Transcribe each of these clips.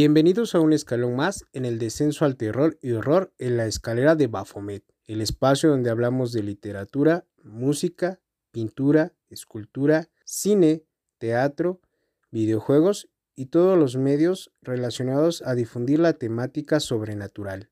Bienvenidos a un escalón más en el descenso al terror y horror en la escalera de Baphomet, el espacio donde hablamos de literatura, música, pintura, escultura, cine, teatro, videojuegos y todos los medios relacionados a difundir la temática sobrenatural.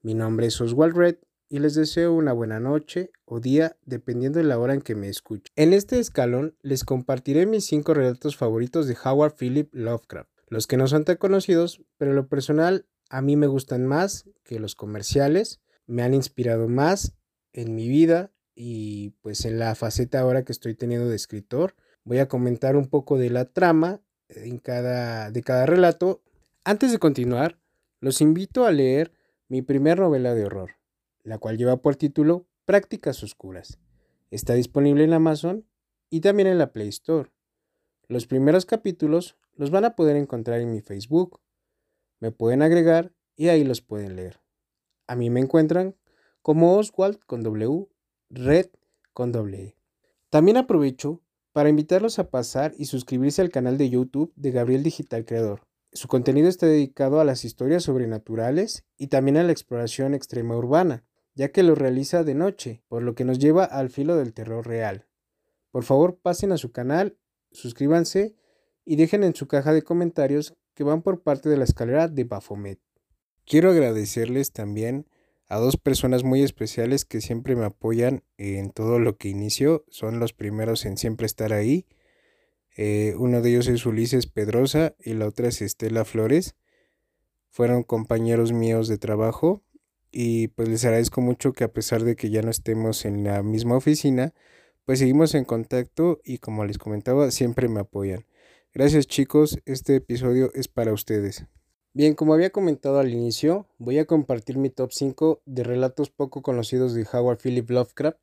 Mi nombre es Oswald Red y les deseo una buena noche o día dependiendo de la hora en que me escuchen. En este escalón les compartiré mis cinco relatos favoritos de Howard Philip Lovecraft, los que no son tan conocidos, pero en lo personal a mí me gustan más que los comerciales, me han inspirado más en mi vida y pues en la faceta ahora que estoy teniendo de escritor. Voy a comentar un poco de la trama en cada, de cada relato. Antes de continuar, los invito a leer mi primer novela de horror, la cual lleva por título Prácticas Oscuras. Está disponible en Amazon y también en la Play Store. Los primeros capítulos los van a poder encontrar en mi Facebook. Me pueden agregar y ahí los pueden leer. A mí me encuentran como Oswald con W, Red con W. También aprovecho para invitarlos a pasar y suscribirse al canal de YouTube de Gabriel Digital Creador. Su contenido está dedicado a las historias sobrenaturales y también a la exploración extrema urbana ya que lo realiza de noche, por lo que nos lleva al filo del terror real. Por favor, pasen a su canal, suscríbanse y dejen en su caja de comentarios que van por parte de la escalera de Baphomet. Quiero agradecerles también a dos personas muy especiales que siempre me apoyan en todo lo que inicio, son los primeros en siempre estar ahí. Eh, uno de ellos es Ulises Pedrosa y la otra es Estela Flores. Fueron compañeros míos de trabajo y pues les agradezco mucho que a pesar de que ya no estemos en la misma oficina, pues seguimos en contacto y como les comentaba, siempre me apoyan. Gracias chicos, este episodio es para ustedes. Bien, como había comentado al inicio, voy a compartir mi top 5 de relatos poco conocidos de Howard Philip Lovecraft,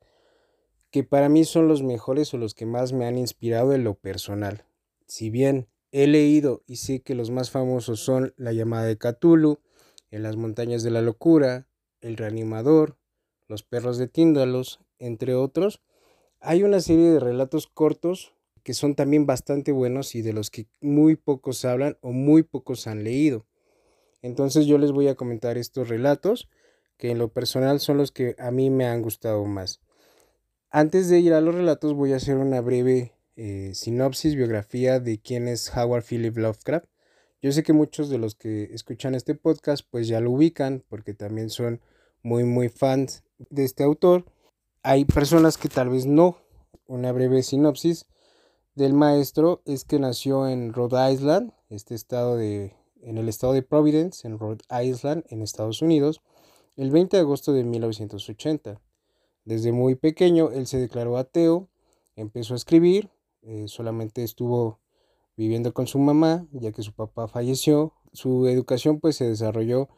que para mí son los mejores o los que más me han inspirado en lo personal. Si bien he leído y sé que los más famosos son La llamada de Cthulhu, En las montañas de la locura, el Reanimador, Los Perros de Tíndalos, entre otros, hay una serie de relatos cortos que son también bastante buenos y de los que muy pocos hablan o muy pocos han leído. Entonces yo les voy a comentar estos relatos que en lo personal son los que a mí me han gustado más. Antes de ir a los relatos voy a hacer una breve eh, sinopsis, biografía de quién es Howard Philip Lovecraft. Yo sé que muchos de los que escuchan este podcast pues ya lo ubican porque también son muy muy fans de este autor. Hay personas que tal vez no. Una breve sinopsis del maestro es que nació en Rhode Island, este estado de en el estado de Providence, en Rhode Island, en Estados Unidos, el 20 de agosto de 1980. Desde muy pequeño él se declaró ateo, empezó a escribir, eh, solamente estuvo viviendo con su mamá, ya que su papá falleció. Su educación pues se desarrolló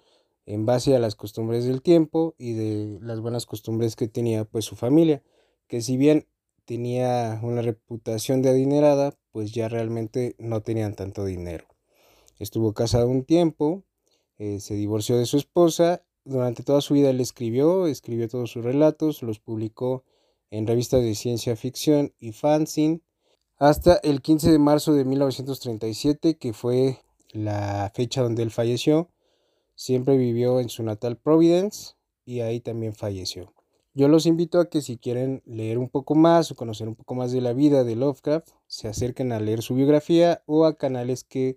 en base a las costumbres del tiempo y de las buenas costumbres que tenía pues su familia, que si bien tenía una reputación de adinerada, pues ya realmente no tenían tanto dinero. Estuvo casado un tiempo, eh, se divorció de su esposa, durante toda su vida él escribió, escribió todos sus relatos, los publicó en revistas de ciencia ficción y fanzine, hasta el 15 de marzo de 1937, que fue la fecha donde él falleció, Siempre vivió en su natal Providence y ahí también falleció. Yo los invito a que si quieren leer un poco más o conocer un poco más de la vida de Lovecraft, se acerquen a leer su biografía o a canales que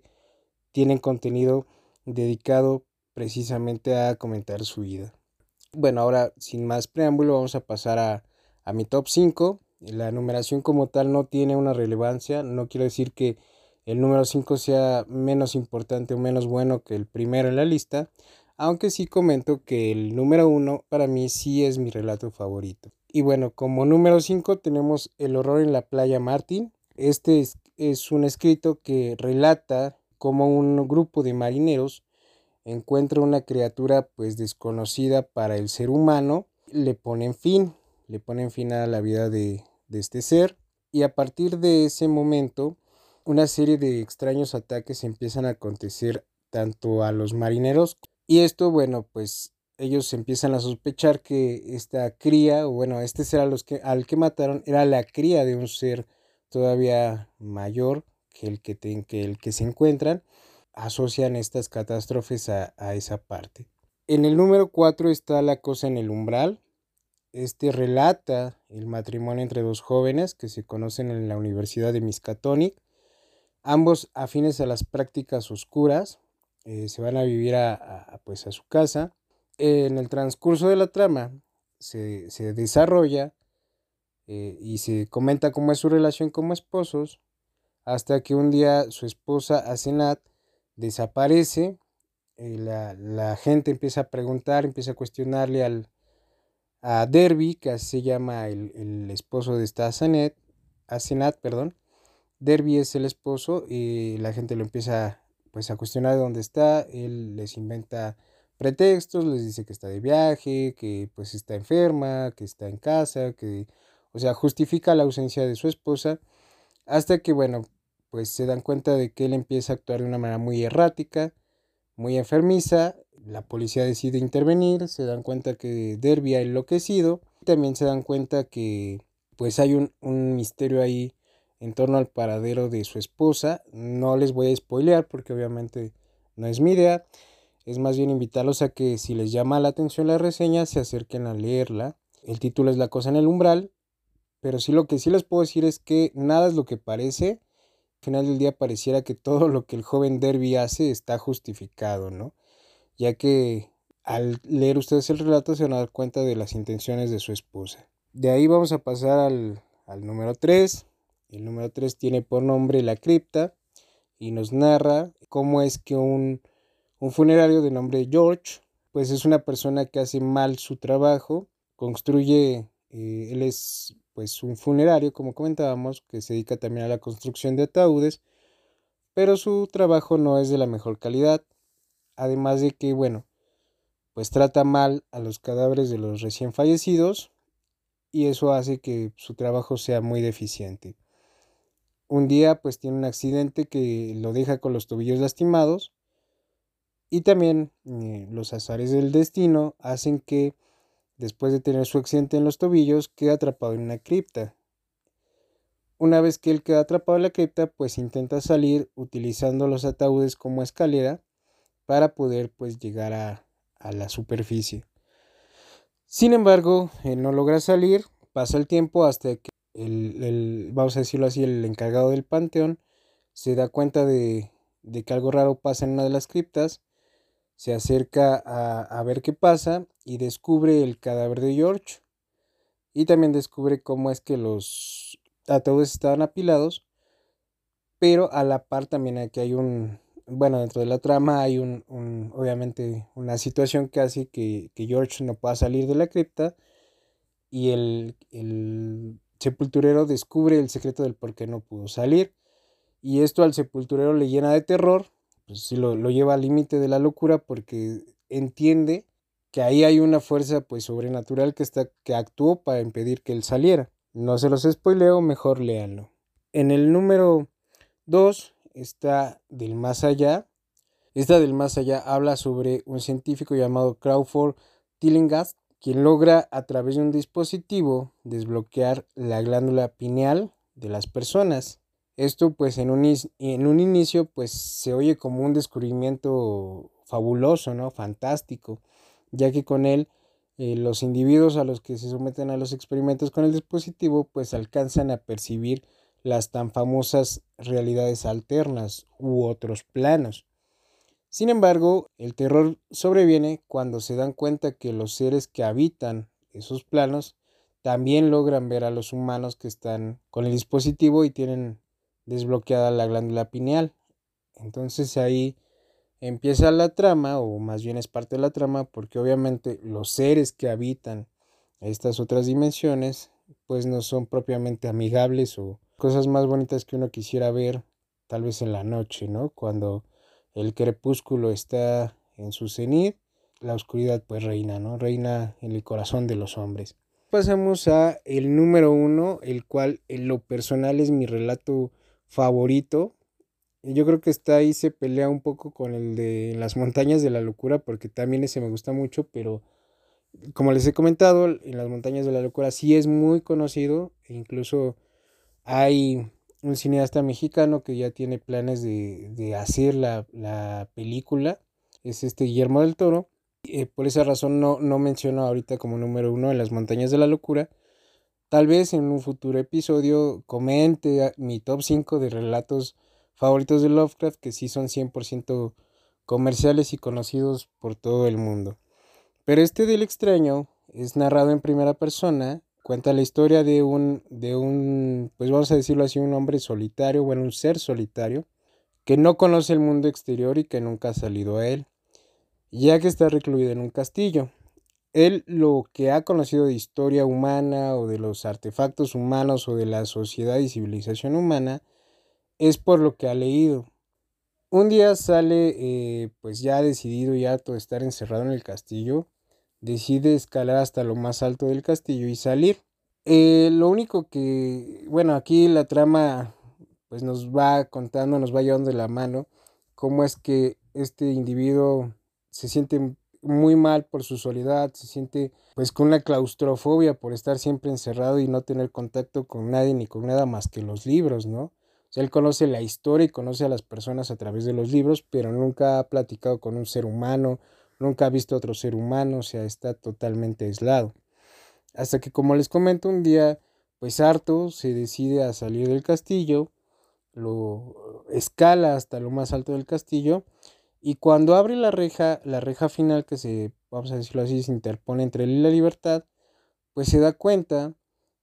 tienen contenido dedicado precisamente a comentar su vida. Bueno, ahora sin más preámbulo vamos a pasar a, a mi top 5. La numeración como tal no tiene una relevancia, no quiero decir que el número 5 sea menos importante o menos bueno que el primero en la lista, aunque sí comento que el número 1 para mí sí es mi relato favorito. Y bueno, como número 5 tenemos El horror en la playa Martin. Este es, un escrito que relata cómo un grupo de marineros encuentra una criatura pues desconocida para el ser humano, le ponen fin, le ponen fin a la vida de, de este ser y a partir de ese momento una serie de extraños ataques empiezan a acontecer tanto a los marineros y esto, bueno, pues ellos empiezan a sospechar que esta cría, o bueno, este ser los que, al que mataron era la cría de un ser todavía mayor que el que, que el que se encuentran. asocian estas catástrofes a, a esa parte. En el número 4 está La cosa en el umbral. Este relata el matrimonio entre dos jóvenes que se conocen en la Universidad de Miskatonic, ambos afines a las prácticas oscuras, eh, se van a vivir a, pues a su casa. En el transcurso de la trama se, desarrolla eh, y se comenta cómo es su relación como esposos, hasta que un día su esposa Asenat desaparece, eh, la, gente empieza a preguntar, empieza a cuestionarle al, a Derby, que así se llama el, esposo de esta Asenat, Asenat, perdón. Derby es el esposo y la gente lo empieza pues a cuestionar de dónde está, él les inventa pretextos, les dice que está de viaje, que pues está enferma, que está en casa, que o sea, justifica la ausencia de su esposa hasta que bueno, pues se dan cuenta de que él empieza a actuar de una manera muy errática, muy enfermiza, la policía decide intervenir, se dan cuenta que Derby ha enloquecido, también se dan cuenta que pues hay un, un misterio ahí en torno al paradero de su esposa. No les voy a spoilear porque obviamente no es mi idea. Es más bien invitarlos a que si les llama la atención la reseña se acerquen a leerla. El título es La cosa en el umbral. Pero sí lo que sí les puedo decir es que nada es lo que parece. Al final del día pareciera que todo lo que el joven Derby hace está justificado, ¿no? Ya que al leer ustedes el relato se van a dar cuenta de las intenciones de su esposa. De ahí vamos a pasar al, al número 3, el número 3 tiene por nombre La Cripta y nos narra cómo es que un, funerario de nombre George, pues es una persona que hace mal su trabajo, construye, eh, él es pues un funerario, como comentábamos, que se dedica también a la construcción de ataúdes, pero su trabajo no es de la mejor calidad, además de que, bueno, pues trata mal a los cadáveres de los recién fallecidos y eso hace que su trabajo sea muy deficiente. Un día pues tiene un accidente que lo deja con los tobillos lastimados y también eh, los azares del destino hacen que después de tener su accidente en los tobillos quede atrapado en una cripta. Una vez que él queda atrapado en la cripta pues intenta salir utilizando los ataúdes como escalera para poder pues llegar a, a la superficie. Sin embargo, él no logra salir, pasa el tiempo hasta que el, vamos a decirlo así, el encargado del panteón se da cuenta de, que algo raro pasa en una de las criptas, se acerca a, ver qué pasa y descubre el cadáver de George. Y también descubre cómo es que los ataúdes estaban apilados, pero a la par también aquí hay un, bueno, dentro de la trama hay un, obviamente una situación que hace que, George no pueda salir de la cripta y el, el sepulturero descubre el secreto del por qué no pudo salir. Y esto al sepulturero le llena de terror, pues sí lo, lleva al límite de la locura porque entiende que ahí hay una fuerza pues sobrenatural que, está, que actuó para impedir que él saliera. No se los spoileo, mejor léanlo. En el número 2 está Del Más Allá. Esta del Más Allá habla sobre un científico llamado Crawford Tillinghast quien logra a través de un dispositivo desbloquear la glándula pineal de las personas. Esto pues en un, en un inicio pues se oye como un descubrimiento fabuloso, ¿no? Fantástico, ya que con él eh, los individuos a los que se someten a los experimentos con el dispositivo pues alcanzan a percibir las tan famosas realidades alternas u otros planos. Sin embargo, el terror sobreviene cuando se dan cuenta que los seres que habitan esos planos también logran ver a los humanos que están con el dispositivo y tienen desbloqueada la glándula pineal. Entonces ahí empieza la trama, o más bien es parte de la trama, porque obviamente los seres que habitan estas otras dimensiones, pues no son propiamente amigables o cosas más bonitas que uno quisiera ver, tal vez en la noche, ¿no? Cuando el crepúsculo está en su cenit, la oscuridad pues reina, ¿no? Reina en el corazón de los hombres. Pasamos a el número uno, el cual en lo personal es mi relato favorito. Yo creo que está ahí, se pelea un poco con el de Las montañas de la locura, porque también ese me gusta mucho, pero como les he comentado, en Las montañas de la locura sí es muy conocido, e incluso hay un cineasta mexicano que ya tiene planes de, hacer la, película, es este Guillermo del Toro. Eh, por esa razón no, no menciono ahorita como número uno en las montañas de la locura. Tal vez en un futuro episodio comente mi top 5 de relatos favoritos de Lovecraft que sí son 100% comerciales y conocidos por todo el mundo. Pero este del extraño es narrado en primera persona Cuenta la historia de un, de un, pues vamos a decirlo así, un hombre solitario, bueno, un ser solitario, que no conoce el mundo exterior y que nunca ha salido a él, ya que está recluido en un castillo. Él lo que ha conocido de historia humana o de los artefactos humanos o de la sociedad y civilización humana es por lo que ha leído. Un día sale, eh, pues ya decidido y harto de estar encerrado en el castillo, decide escalar hasta lo más alto del castillo y salir. Eh, lo único que, bueno, aquí la trama pues nos va contando, nos va llevando de la mano cómo es que este individuo se siente muy mal por su soledad, se siente pues con una claustrofobia por estar siempre encerrado y no tener contacto con nadie ni con nada más que los libros, ¿no? O sea, él conoce la historia y conoce a las personas a través de los libros, pero nunca ha platicado con un ser humano, nunca ha visto otro ser humano, o sea, está totalmente aislado. Hasta que, como les comento, un día, pues harto, se decide a salir del castillo, lo escala hasta lo más alto del castillo, y cuando abre la reja, la reja final que se, vamos a decirlo así, se interpone entre él y la libertad, pues se da cuenta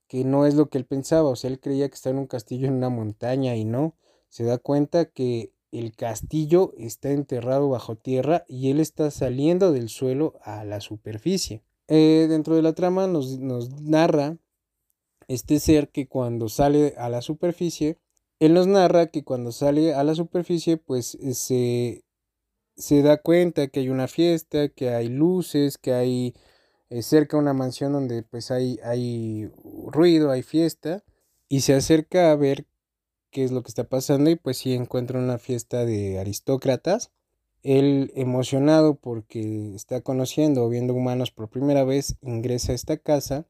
que no es lo que él pensaba, o sea, él creía que estaba en un castillo en una montaña y no, se da cuenta que el castillo está enterrado bajo tierra y él está saliendo del suelo a la superficie. Eh, dentro de la trama nos, narra este ser que cuando sale a la superficie, él nos narra que cuando sale a la superficie, pues eh, se, se da cuenta que hay una fiesta, que hay luces, que hay eh, cerca una mansión donde pues hay, hay ruido, hay fiesta, y se acerca a ver qué es lo que está pasando y pues sí encuentra una fiesta de aristócratas. Él emocionado porque está conociendo o viendo humanos por primera vez ingresa a esta casa,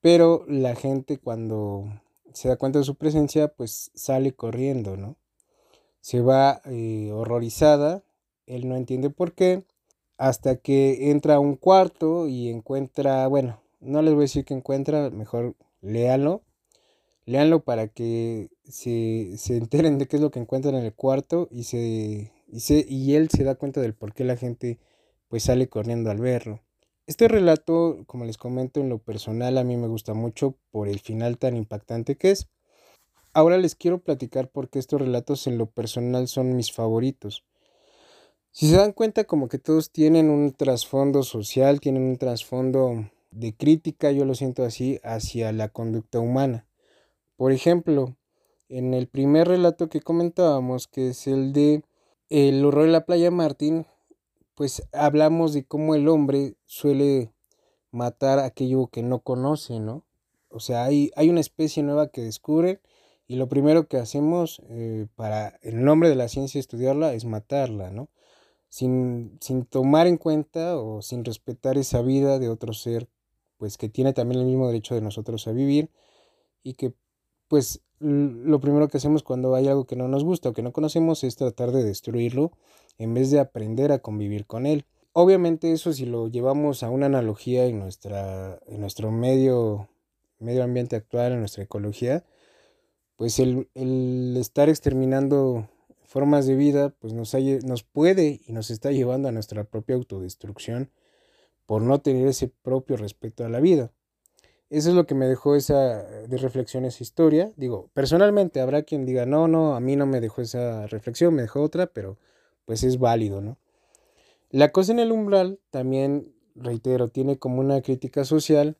pero la gente cuando se da cuenta de su presencia pues sale corriendo, ¿no? Se va eh, horrorizada, él no entiende por qué, hasta que entra a un cuarto y encuentra, bueno, no les voy a decir que encuentra, mejor léalo, Leanlo para que se, se, enteren de qué es lo que encuentran en el cuarto y, se, y, se, y él se da cuenta del por qué la gente pues sale corriendo al verlo. Este relato, como les comento en lo personal, a mí me gusta mucho por el final tan impactante que es. Ahora les quiero platicar por qué estos relatos en lo personal son mis favoritos. Si se dan cuenta como que todos tienen un trasfondo social, tienen un trasfondo de crítica, yo lo siento así, hacia la conducta humana. Por ejemplo, en el primer relato que comentábamos, que es el de El horror de la playa Martín, pues hablamos de cómo el hombre suele matar aquello que no conoce, ¿no? O sea, hay, hay una especie nueva que descubre y lo primero que hacemos eh, para, en nombre de la ciencia, estudiarla es matarla, ¿no? Sin, sin tomar en cuenta o sin respetar esa vida de otro ser, pues que tiene también el mismo derecho de nosotros a vivir y que pues lo primero que hacemos cuando hay algo que no nos gusta o que no conocemos es tratar de destruirlo en vez de aprender a convivir con él. Obviamente eso si lo llevamos a una analogía en, nuestra, en nuestro medio, medio ambiente actual, en nuestra ecología, pues el, el estar exterminando formas de vida pues nos, nos puede y nos está llevando a nuestra propia autodestrucción por no tener ese propio respeto a la vida. Eso es lo que me dejó esa de reflexión, esa historia. Digo, personalmente habrá quien diga, no, no, a mí no me dejó esa reflexión, me dejó otra, pero pues es válido, ¿no? La cosa en el umbral también, reitero, tiene como una crítica social.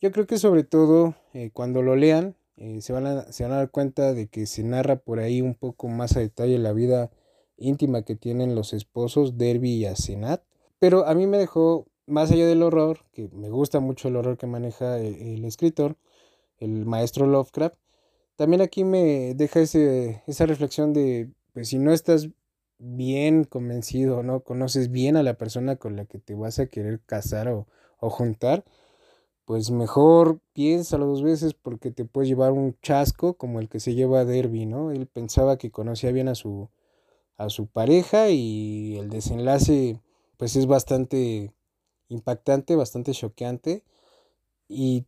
Yo creo que sobre todo eh, cuando lo lean eh, se, van a, se van a dar cuenta de que se narra por ahí un poco más a detalle la vida íntima que tienen los esposos Derby y Asenat. Pero a mí me dejó más allá del horror, que me gusta mucho el horror que maneja el, escritor, el maestro Lovecraft, también aquí me deja ese, esa reflexión de, pues si no estás bien convencido, ¿no? Conoces bien a la persona con la que te vas a querer casar o, o juntar, pues mejor piénsalo dos veces porque te puedes llevar un chasco como el que se lleva a Derby, ¿no? Él pensaba que conocía bien a su, a su pareja y el desenlace pues es bastante impactante, bastante choqueante y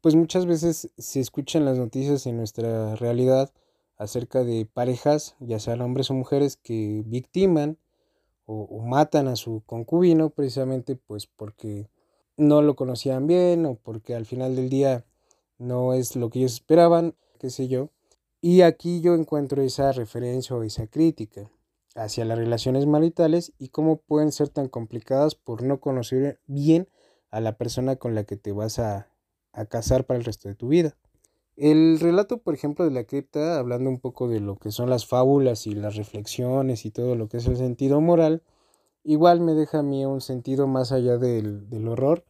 pues muchas veces se escuchan las noticias en nuestra realidad acerca de parejas, ya sean hombres o mujeres, que victiman o, matan a su concubino precisamente pues porque no lo conocían bien o porque al final del día no es lo que ellos esperaban, qué sé yo. Y aquí yo encuentro esa referencia o esa crítica hacia las relaciones maritales y cómo pueden ser tan complicadas por no conocer bien a la persona con la que te vas a, a casar para el resto de tu vida. El relato, por ejemplo, de la cripta, hablando un poco de lo que son las fábulas y las reflexiones y todo lo que es el sentido moral, igual me deja a mí un sentido más allá del, horror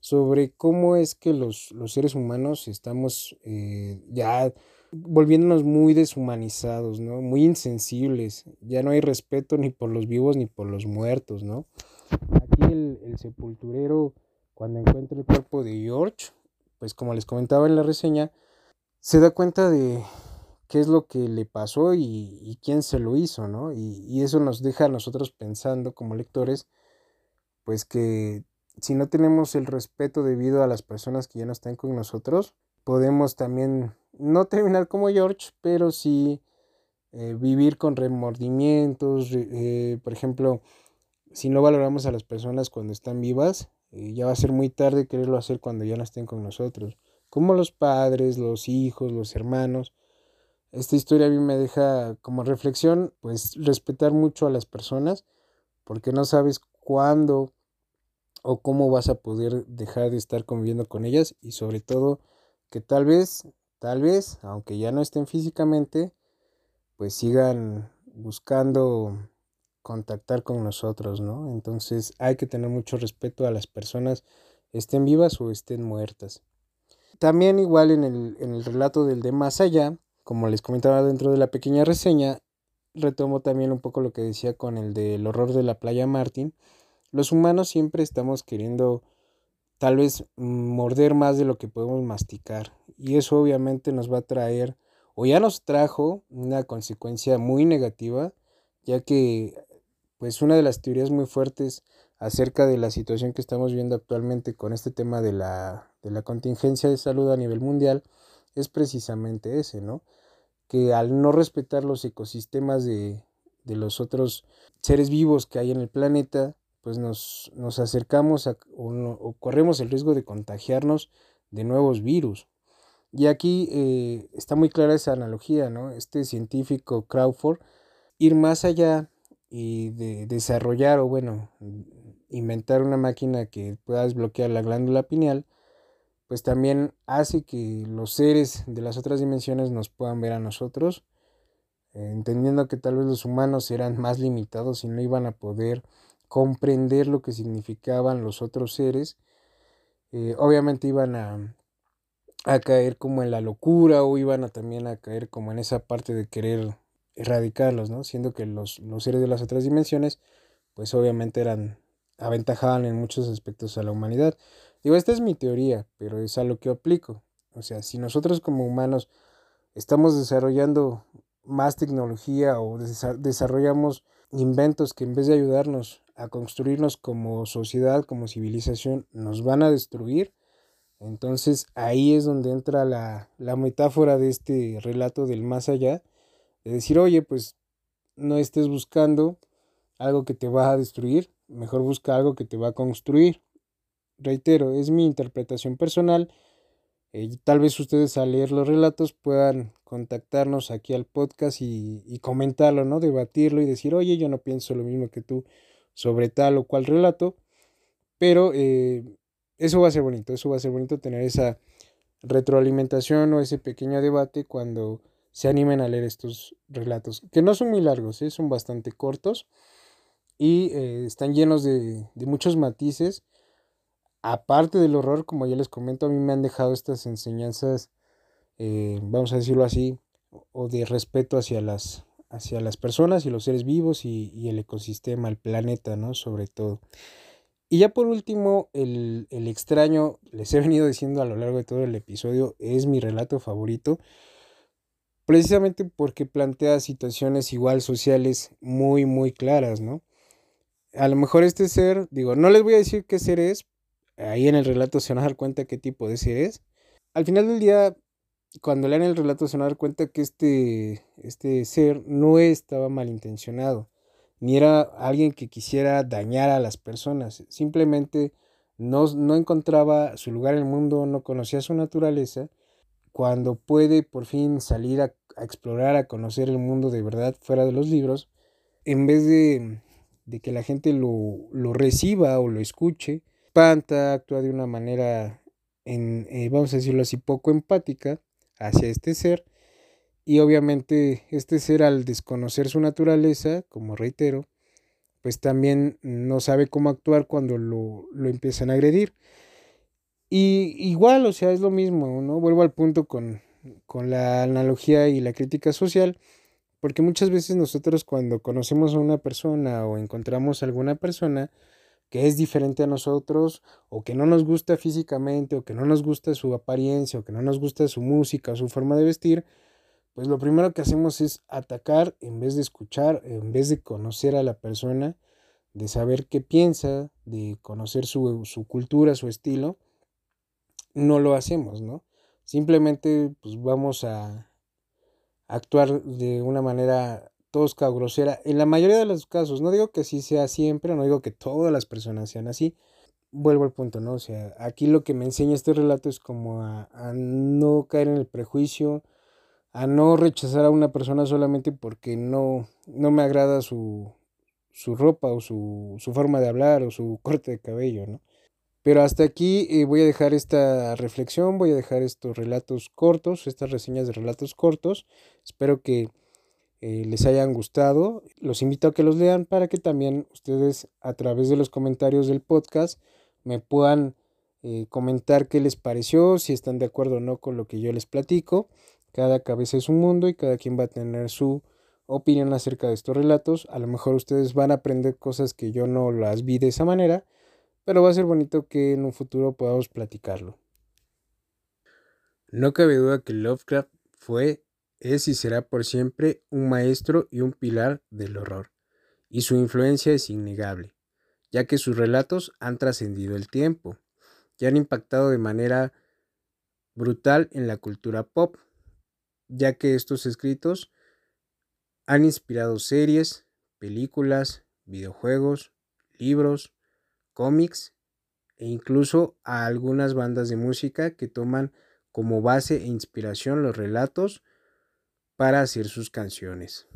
sobre cómo es que los, seres humanos estamos eh, ya volviéndonos muy deshumanizados, ¿no? Muy insensibles. Ya no hay respeto ni por los vivos ni por los muertos, ¿no? Aquí el, el sepulturero, cuando encuentra el cuerpo de George, pues como les comentaba en la reseña, se da cuenta de qué es lo que le pasó y, quién se lo hizo, ¿no? Y, eso nos deja a nosotros pensando como lectores, pues que si no tenemos el respeto debido a las personas que ya no están con nosotros, podemos también no terminar como George, pero sí eh, vivir con remordimientos, eh, por ejemplo, si no valoramos a las personas cuando están vivas, eh, ya va a ser muy tarde quererlo hacer cuando ya no estén con nosotros. Como los padres, los hijos, los hermanos. Esta historia a mí me deja como reflexión, pues respetar mucho a las personas, porque no sabes cuándo o cómo vas a poder dejar de estar conviviendo con ellas y sobre todo que tal vez, tal vez, aunque ya no estén físicamente, pues sigan buscando contactar con nosotros, ¿no? Entonces hay que tener mucho respeto a las personas, estén vivas o estén muertas. También igual en el, en el relato del de más allá, como les comentaba dentro de la pequeña reseña, retomo también un poco lo que decía con el del horror de la playa Martin. Los humanos siempre estamos queriendo tal vez morder más de lo que podemos masticar y eso obviamente nos va a traer o ya nos trajo una consecuencia muy negativa ya que pues una de las teorías muy fuertes acerca de la situación que estamos viendo actualmente con este tema de la, de la contingencia de salud a nivel mundial es precisamente ese, ¿no? Que al no respetar los ecosistemas de, de los otros seres vivos que hay en el planeta, pues nos, nos acercamos o, corremos el riesgo de contagiarnos de nuevos virus. Y aquí eh, está muy clara esa analogía, ¿no? Este científico Crawford, ir más allá y de desarrollar o bueno, inventar una máquina que pueda desbloquear la glándula pineal, pues también hace que los seres de las otras dimensiones nos puedan ver a nosotros, eh, entendiendo que tal vez los humanos eran más limitados y no iban a poder comprender lo que significaban los otros seres, eh, obviamente iban a, a caer como en la locura o iban a también a caer como en esa parte de querer erradicarlos, ¿no? Siendo que los, los seres de las otras dimensiones, pues obviamente eran, aventajaban en muchos aspectos a la humanidad. Digo, esta es mi teoría, pero es a lo que aplico. O sea, si nosotros como humanos estamos desarrollando más tecnología o desarrollamos inventos que en vez de ayudarnos a construirnos como sociedad, como civilización, nos van a destruir, entonces ahí es donde entra la, la metáfora de este relato del más allá, de decir, oye, pues no estés buscando algo que te va a destruir, mejor busca algo que te va a construir. Reitero, es mi interpretación personal. Eh, tal vez ustedes al leer los relatos puedan contactarnos aquí al podcast y, comentarlo, ¿no? Debatirlo y decir, oye, yo no pienso lo mismo que tú sobre tal o cual relato. Pero eh, eso va a ser bonito, eso va a ser bonito tener esa retroalimentación o ese pequeño debate cuando se animen a leer estos relatos, que no son muy largos, ¿eh? son bastante cortos y eh, están llenos de, muchos matices. Aparte del horror, como ya les comento, a mí me han dejado estas enseñanzas, eh, vamos a decirlo así, o de respeto hacia las, hacia las personas y los seres vivos y, y, el ecosistema, el planeta, ¿no? Sobre todo. Y ya por último, el, el, extraño, les he venido diciendo a lo largo de todo el episodio, es mi relato favorito, precisamente porque plantea situaciones igual sociales muy, muy claras, ¿no? A lo mejor este ser, digo, no les voy a decir qué ser es, ahí en el relato se van a dar cuenta qué tipo de ser es. Al final del día, cuando lean el relato se van a dar cuenta que este, este ser no estaba malintencionado ni era alguien que quisiera dañar a las personas, simplemente no, no encontraba su lugar en el mundo, no conocía su naturaleza, cuando puede por fin salir a, explorar, a conocer el mundo de verdad fuera de los libros, en vez de, de que la gente lo, lo, reciba o lo escuche, espanta, actúa de una manera, en, eh, vamos a decirlo así, poco empática hacia este ser, y obviamente este ser al desconocer su naturaleza, como reitero, pues también no sabe cómo actuar cuando lo, lo empiezan a agredir. Y igual, o sea, es lo mismo, ¿no? Vuelvo al punto con, con la analogía y la crítica social, porque muchas veces nosotros cuando conocemos a una persona o encontramos a alguna persona que es diferente a nosotros o que no nos gusta físicamente o que no nos gusta su apariencia o que no nos gusta su música o su forma de vestir, pues lo primero que hacemos es atacar en vez de escuchar, en vez de conocer a la persona, de saber qué piensa, de conocer su, cultura, su estilo, no lo hacemos, ¿no? Simplemente pues vamos a actuar de una manera tosca o grosera. En la mayoría de los casos, no digo que así sea siempre, no digo que todas las personas sean así. Vuelvo al punto, ¿no? O sea, aquí lo que me enseña este relato es como a no caer en el prejuicio, a no rechazar a una persona solamente porque no, no me agrada su, su ropa o su, su, forma de hablar o su corte de cabello, ¿no? Pero hasta aquí eh, voy a dejar esta reflexión, voy a dejar estos relatos cortos, estas reseñas de relatos cortos. Espero que eh, les hayan gustado. Los invito a que los lean para que también ustedes a través de los comentarios del podcast me puedan eh, comentar qué les pareció, si están de acuerdo o no con lo que yo les platico. Cada cabeza es un mundo y cada quien va a tener su opinión acerca de estos relatos. A lo mejor ustedes van a aprender cosas que yo no las vi de esa manera, pero va a ser bonito que en un futuro podamos platicarlo. No cabe duda que Lovecraft fue, es y será por siempre un maestro y un pilar del horror, y su influencia es innegable, ya que sus relatos han trascendido el tiempo y han impactado de manera brutal en la cultura pop, ya que estos escritos han inspirado series, películas, videojuegos, libros, cómics e incluso a algunas bandas de música que toman como base e inspiración los relatos para hacer sus canciones.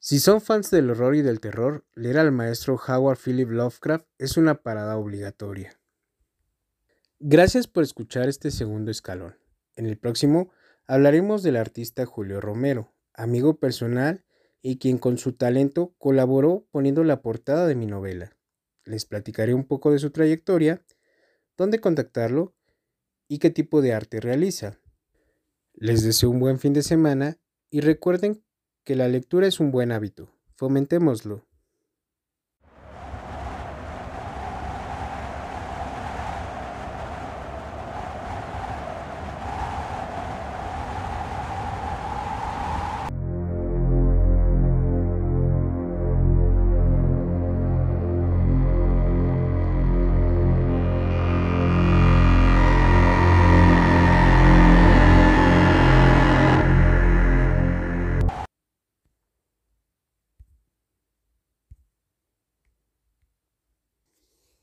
Si son fans del horror y del terror, leer al maestro Howard Philip Lovecraft es una parada obligatoria. Gracias por escuchar este segundo escalón. En el próximo Hablaremos del artista Julio Romero, amigo personal y quien con su talento colaboró poniendo la portada de mi novela. Les platicaré un poco de su trayectoria, dónde contactarlo y qué tipo de arte realiza. Les deseo un buen fin de semana y recuerden que la lectura es un buen hábito. Fomentémoslo.